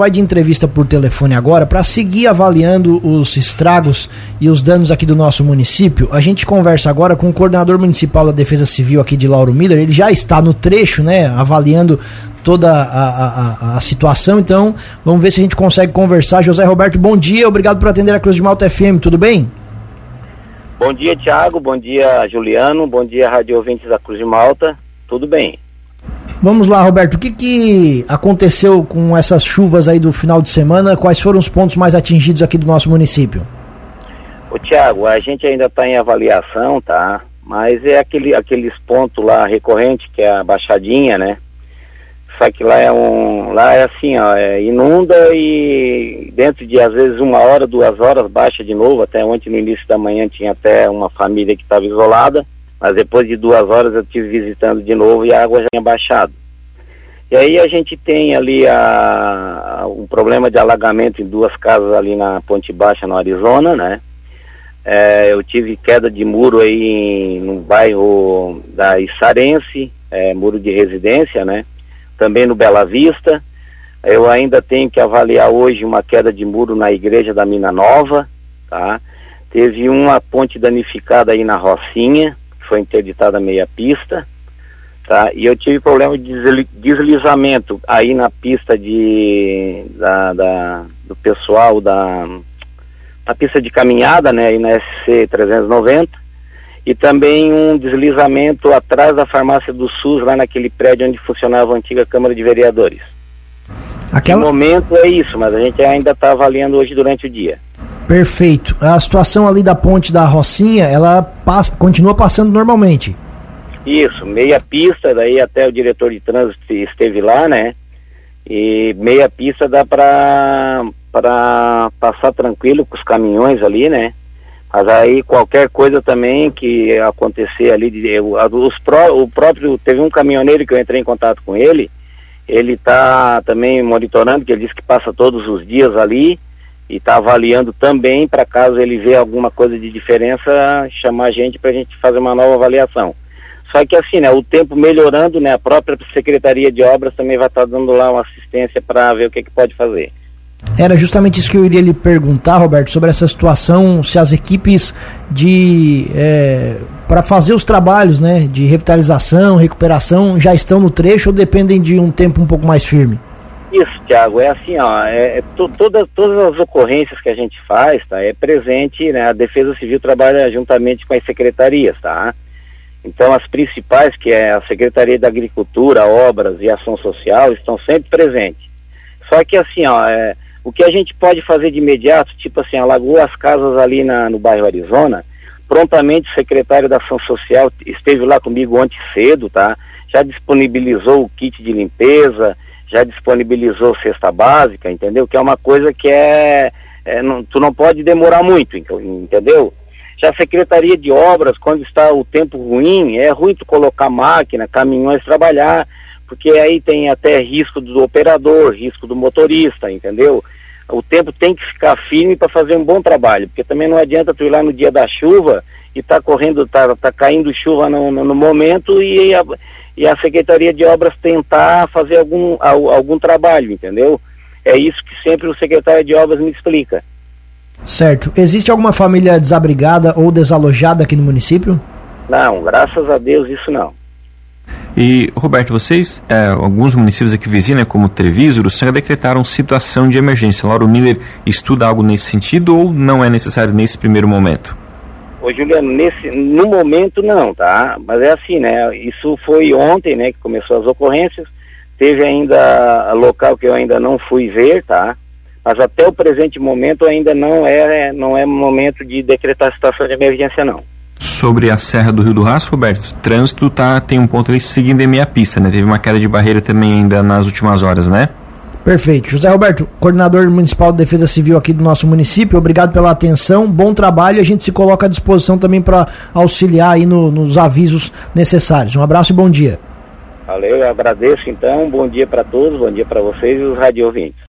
vai de entrevista por telefone agora para seguir avaliando os estragos e os danos aqui do nosso município. A gente conversa agora com o coordenador municipal da Defesa Civil aqui de Lauro Miller. Ele já está no trecho, né, avaliando toda a, a, a, situação. Então, vamos ver se a gente consegue conversar. José Roberto, bom dia. Obrigado por atender a Cruz de Malta FM. Tudo bem? Bom dia, Tiago. Bom dia, Juliano. Bom dia, rádio ouvintes da Cruz de Malta. Tudo bem? Vamos lá, Roberto. O que, que aconteceu com essas chuvas aí do final de semana? Quais foram os pontos mais atingidos aqui do nosso município? Ô, Tiago, a gente ainda está em avaliação, tá? Mas é aquele, aqueles pontos lá recorrentes, que é a baixadinha, né? Só que lá é um. Lá é assim, ó, é, inunda e dentro de às vezes uma hora, duas horas, baixa de novo. Até ontem no início da manhã tinha até uma família que estava isolada mas depois de duas horas eu estive visitando de novo e a água já tinha baixado. E aí a gente tem ali a, a, um problema de alagamento em duas casas ali na Ponte Baixa, no Arizona, né? É, eu tive queda de muro aí em, no bairro da Issarense, é, muro de residência, né? Também no Bela Vista. Eu ainda tenho que avaliar hoje uma queda de muro na igreja da Mina Nova, tá? Teve uma ponte danificada aí na Rocinha, foi interditada meia pista, tá? E eu tive problema de deslizamento aí na pista de da, da do pessoal da na pista de caminhada, né, aí na SC 390, e também um deslizamento atrás da farmácia do SUS, lá naquele prédio onde funcionava a antiga Câmara de Vereadores. Aquela... No momento é isso, mas a gente ainda está avaliando hoje durante o dia. Perfeito. A situação ali da ponte da Rocinha, ela passa, continua passando normalmente. Isso, meia pista, daí até o diretor de trânsito esteve lá, né? E meia pista dá para para passar tranquilo com os caminhões ali, né? Mas aí qualquer coisa também que acontecer ali, os pró, o próprio, teve um caminhoneiro que eu entrei em contato com ele, ele está também monitorando, que ele disse que passa todos os dias ali, e está avaliando também para caso ele vê alguma coisa de diferença, chamar a gente para a gente fazer uma nova avaliação. Só que assim, né, o tempo melhorando, né, a própria Secretaria de Obras também vai estar tá dando lá uma assistência para ver o que, que pode fazer. Era justamente isso que eu iria lhe perguntar, Roberto, sobre essa situação, se as equipes de é, para fazer os trabalhos, né, de revitalização, recuperação, já estão no trecho ou dependem de um tempo um pouco mais firme? Isso, Tiago, é assim, ó, é, é todas, todas as ocorrências que a gente faz, tá, é presente, né, a Defesa Civil trabalha juntamente com as secretarias, tá? Então as principais, que é a Secretaria da Agricultura, Obras e Ação Social, estão sempre presentes. Só que assim, ó, é, o que a gente pode fazer de imediato, tipo assim, alagou as casas ali na, no bairro Arizona, prontamente o secretário da Ação Social esteve lá comigo ontem cedo, tá? Já disponibilizou o kit de limpeza, já disponibilizou cesta básica, entendeu? Que é uma coisa que é, é não, tu não pode demorar muito, entendeu? Já a Secretaria de Obras, quando está o tempo ruim, é ruim tu colocar máquina, caminhões trabalhar, porque aí tem até risco do operador, risco do motorista, entendeu? O tempo tem que ficar firme para fazer um bom trabalho, porque também não adianta tu ir lá no dia da chuva e tá correndo, tá, tá caindo chuva no, no, momento e a, e a Secretaria de Obras tentar fazer algum, algum trabalho, entendeu? É isso que sempre o secretário de Obras me explica. Certo. Existe alguma família desabrigada ou desalojada aqui no município? Não, graças a Deus isso não. E, Roberto, vocês, é, alguns municípios aqui vizinhos, né, como Treviso, já decretaram situação de emergência. Lauro Miller estuda algo nesse sentido ou não é necessário nesse primeiro momento? Ô Juliano, nesse, no momento não, tá? Mas é assim, né? Isso foi ontem, né, que começou as ocorrências. Teve ainda local que eu ainda não fui ver, tá? Mas até o presente momento ainda não é, não é momento de decretar situação de emergência, não. Sobre a Serra do Rio do Rastro, Roberto, trânsito tá, tem um ponto ali seguindo em meia pista, né? Teve uma queda de barreira também ainda nas últimas horas, né? Perfeito. José Roberto, coordenador municipal de defesa civil aqui do nosso município, obrigado pela atenção, bom trabalho. A gente se coloca à disposição também para auxiliar aí no, nos avisos necessários. Um abraço e bom dia. Valeu, eu agradeço então. Bom dia para todos, bom dia para vocês e os radio ouvintes.